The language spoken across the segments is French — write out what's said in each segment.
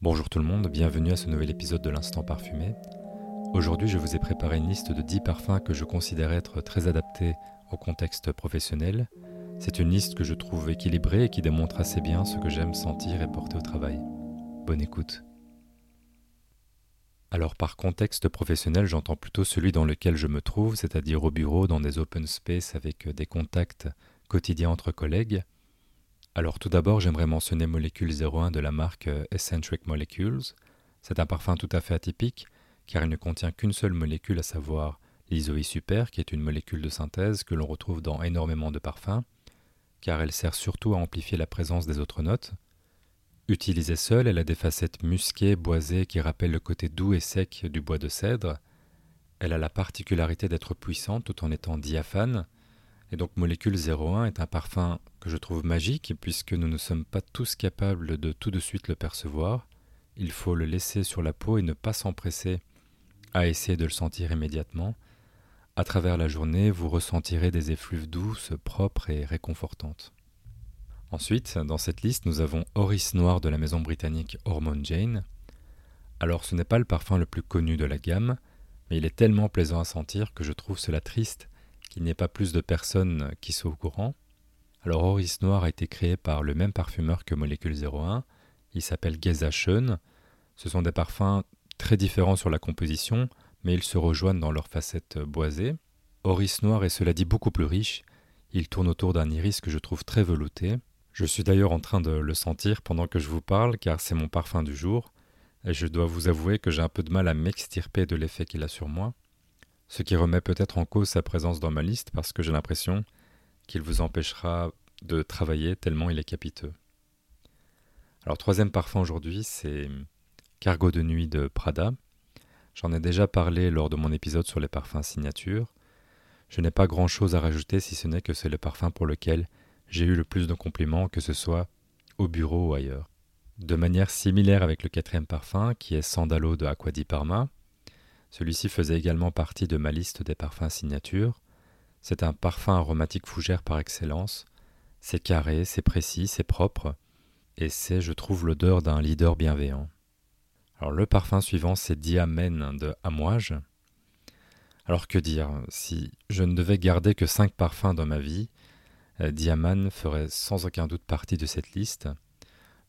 Bonjour tout le monde, bienvenue à ce nouvel épisode de l'Instant Parfumé. Aujourd'hui, je vous ai préparé une liste de 10 parfums que je considère être très adaptés au contexte professionnel. C'est une liste que je trouve équilibrée et qui démontre assez bien ce que j'aime sentir et porter au travail. Bonne écoute. Alors par contexte professionnel, j'entends plutôt celui dans lequel je me trouve, c'est-à-dire au bureau, dans des open space avec des contacts quotidiens entre collègues. Alors tout d'abord, j'aimerais mentionner Molécule 01 de la marque euh, Eccentric Molecules. C'est un parfum tout à fait atypique car il ne contient qu'une seule molécule, à savoir l'isoe super, qui est une molécule de synthèse que l'on retrouve dans énormément de parfums, car elle sert surtout à amplifier la présence des autres notes. Utilisée seule, elle a des facettes musquées, boisées qui rappellent le côté doux et sec du bois de cèdre. Elle a la particularité d'être puissante tout en étant diaphane, et donc Molécule 01 est un parfum que je trouve magique puisque nous ne sommes pas tous capables de tout de suite le percevoir. Il faut le laisser sur la peau et ne pas s'empresser à essayer de le sentir immédiatement. À travers la journée, vous ressentirez des effluves douces, propres et réconfortantes. Ensuite, dans cette liste, nous avons Oris Noir de la maison britannique Hormone Jane. Alors ce n'est pas le parfum le plus connu de la gamme, mais il est tellement plaisant à sentir que je trouve cela triste qu'il n'y ait pas plus de personnes qui soient au courant. Alors Oris Noir a été créé par le même parfumeur que Molécule 01. Il s'appelle Geza Schön. Ce sont des parfums très différents sur la composition, mais ils se rejoignent dans leur facette boisée. Oris Noir est cela dit beaucoup plus riche. Il tourne autour d'un iris que je trouve très velouté. Je suis d'ailleurs en train de le sentir pendant que je vous parle car c'est mon parfum du jour et je dois vous avouer que j'ai un peu de mal à m'extirper de l'effet qu'il a sur moi ce qui remet peut-être en cause sa présence dans ma liste parce que j'ai l'impression qu'il vous empêchera de travailler tellement il est capiteux. Alors troisième parfum aujourd'hui, c'est Cargo de nuit de Prada. J'en ai déjà parlé lors de mon épisode sur les parfums signature. Je n'ai pas grand-chose à rajouter si ce n'est que c'est le parfum pour lequel j'ai eu le plus de compliments, que ce soit au bureau ou ailleurs. De manière similaire avec le quatrième parfum, qui est Sandalo de Aqua di Parma, celui-ci faisait également partie de ma liste des parfums signature. C'est un parfum aromatique fougère par excellence. C'est carré, c'est précis, c'est propre, et c'est, je trouve, l'odeur d'un leader bienveillant. Alors le parfum suivant, c'est Diamène de Amouage. Alors que dire? Si je ne devais garder que cinq parfums dans ma vie, euh, Diamane ferait sans aucun doute partie de cette liste.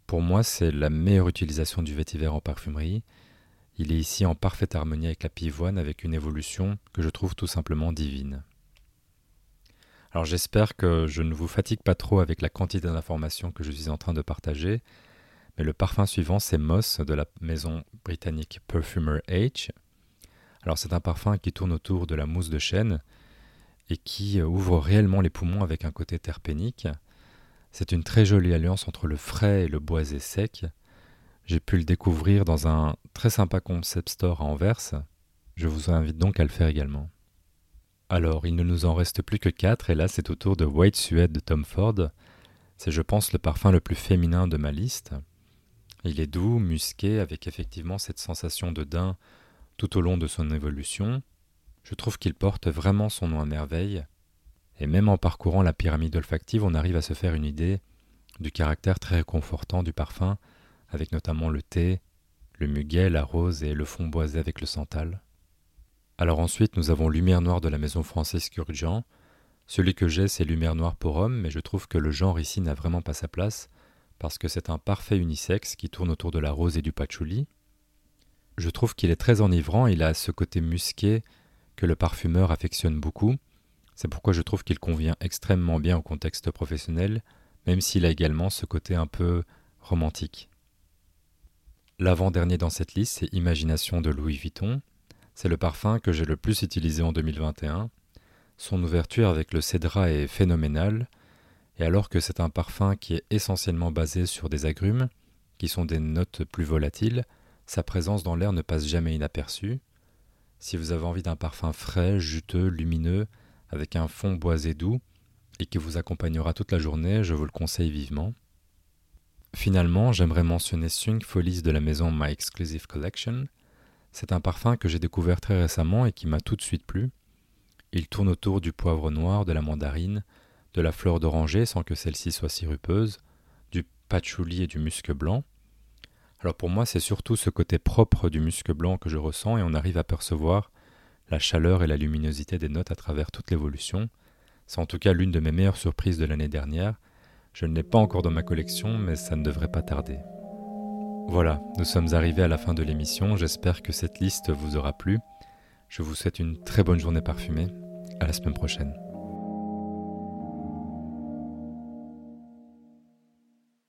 Pour moi, c'est la meilleure utilisation du vétiver en parfumerie, il est ici en parfaite harmonie avec la pivoine, avec une évolution que je trouve tout simplement divine. Alors j'espère que je ne vous fatigue pas trop avec la quantité d'informations que je suis en train de partager, mais le parfum suivant c'est Moss de la maison britannique Perfumer H. Alors c'est un parfum qui tourne autour de la mousse de chêne et qui ouvre réellement les poumons avec un côté terpénique. C'est une très jolie alliance entre le frais et le boisé sec, j'ai pu le découvrir dans un très sympa concept store à Anvers. Je vous invite donc à le faire également. Alors, il ne nous en reste plus que quatre, et là c'est au tour de White Suede de Tom Ford. C'est, je pense, le parfum le plus féminin de ma liste. Il est doux, musqué, avec effectivement cette sensation de daim tout au long de son évolution. Je trouve qu'il porte vraiment son nom à merveille, et même en parcourant la pyramide olfactive, on arrive à se faire une idée du caractère très réconfortant du parfum avec notamment le thé, le muguet, la rose et le fond boisé avec le santal. Alors ensuite, nous avons Lumière Noire de la maison française Curgian. Celui que j'ai, c'est Lumière Noire pour homme, mais je trouve que le genre ici n'a vraiment pas sa place, parce que c'est un parfait unisexe qui tourne autour de la rose et du patchouli. Je trouve qu'il est très enivrant, il a ce côté musqué que le parfumeur affectionne beaucoup. C'est pourquoi je trouve qu'il convient extrêmement bien au contexte professionnel, même s'il a également ce côté un peu romantique. L'avant-dernier dans cette liste, c'est Imagination de Louis Vuitton. C'est le parfum que j'ai le plus utilisé en 2021. Son ouverture avec le cédra est phénoménale, et alors que c'est un parfum qui est essentiellement basé sur des agrumes, qui sont des notes plus volatiles, sa présence dans l'air ne passe jamais inaperçue. Si vous avez envie d'un parfum frais, juteux, lumineux, avec un fond boisé doux, et qui vous accompagnera toute la journée, je vous le conseille vivement. Finalement, j'aimerais mentionner Swing Follies de la maison My Exclusive Collection. C'est un parfum que j'ai découvert très récemment et qui m'a tout de suite plu. Il tourne autour du poivre noir, de la mandarine, de la fleur d'oranger sans que celle-ci soit sirupeuse, du patchouli et du musc blanc. Alors pour moi, c'est surtout ce côté propre du musc blanc que je ressens et on arrive à percevoir la chaleur et la luminosité des notes à travers toute l'évolution. C'est en tout cas l'une de mes meilleures surprises de l'année dernière. Je ne l'ai pas encore dans ma collection, mais ça ne devrait pas tarder. Voilà, nous sommes arrivés à la fin de l'émission. J'espère que cette liste vous aura plu. Je vous souhaite une très bonne journée parfumée. À la semaine prochaine.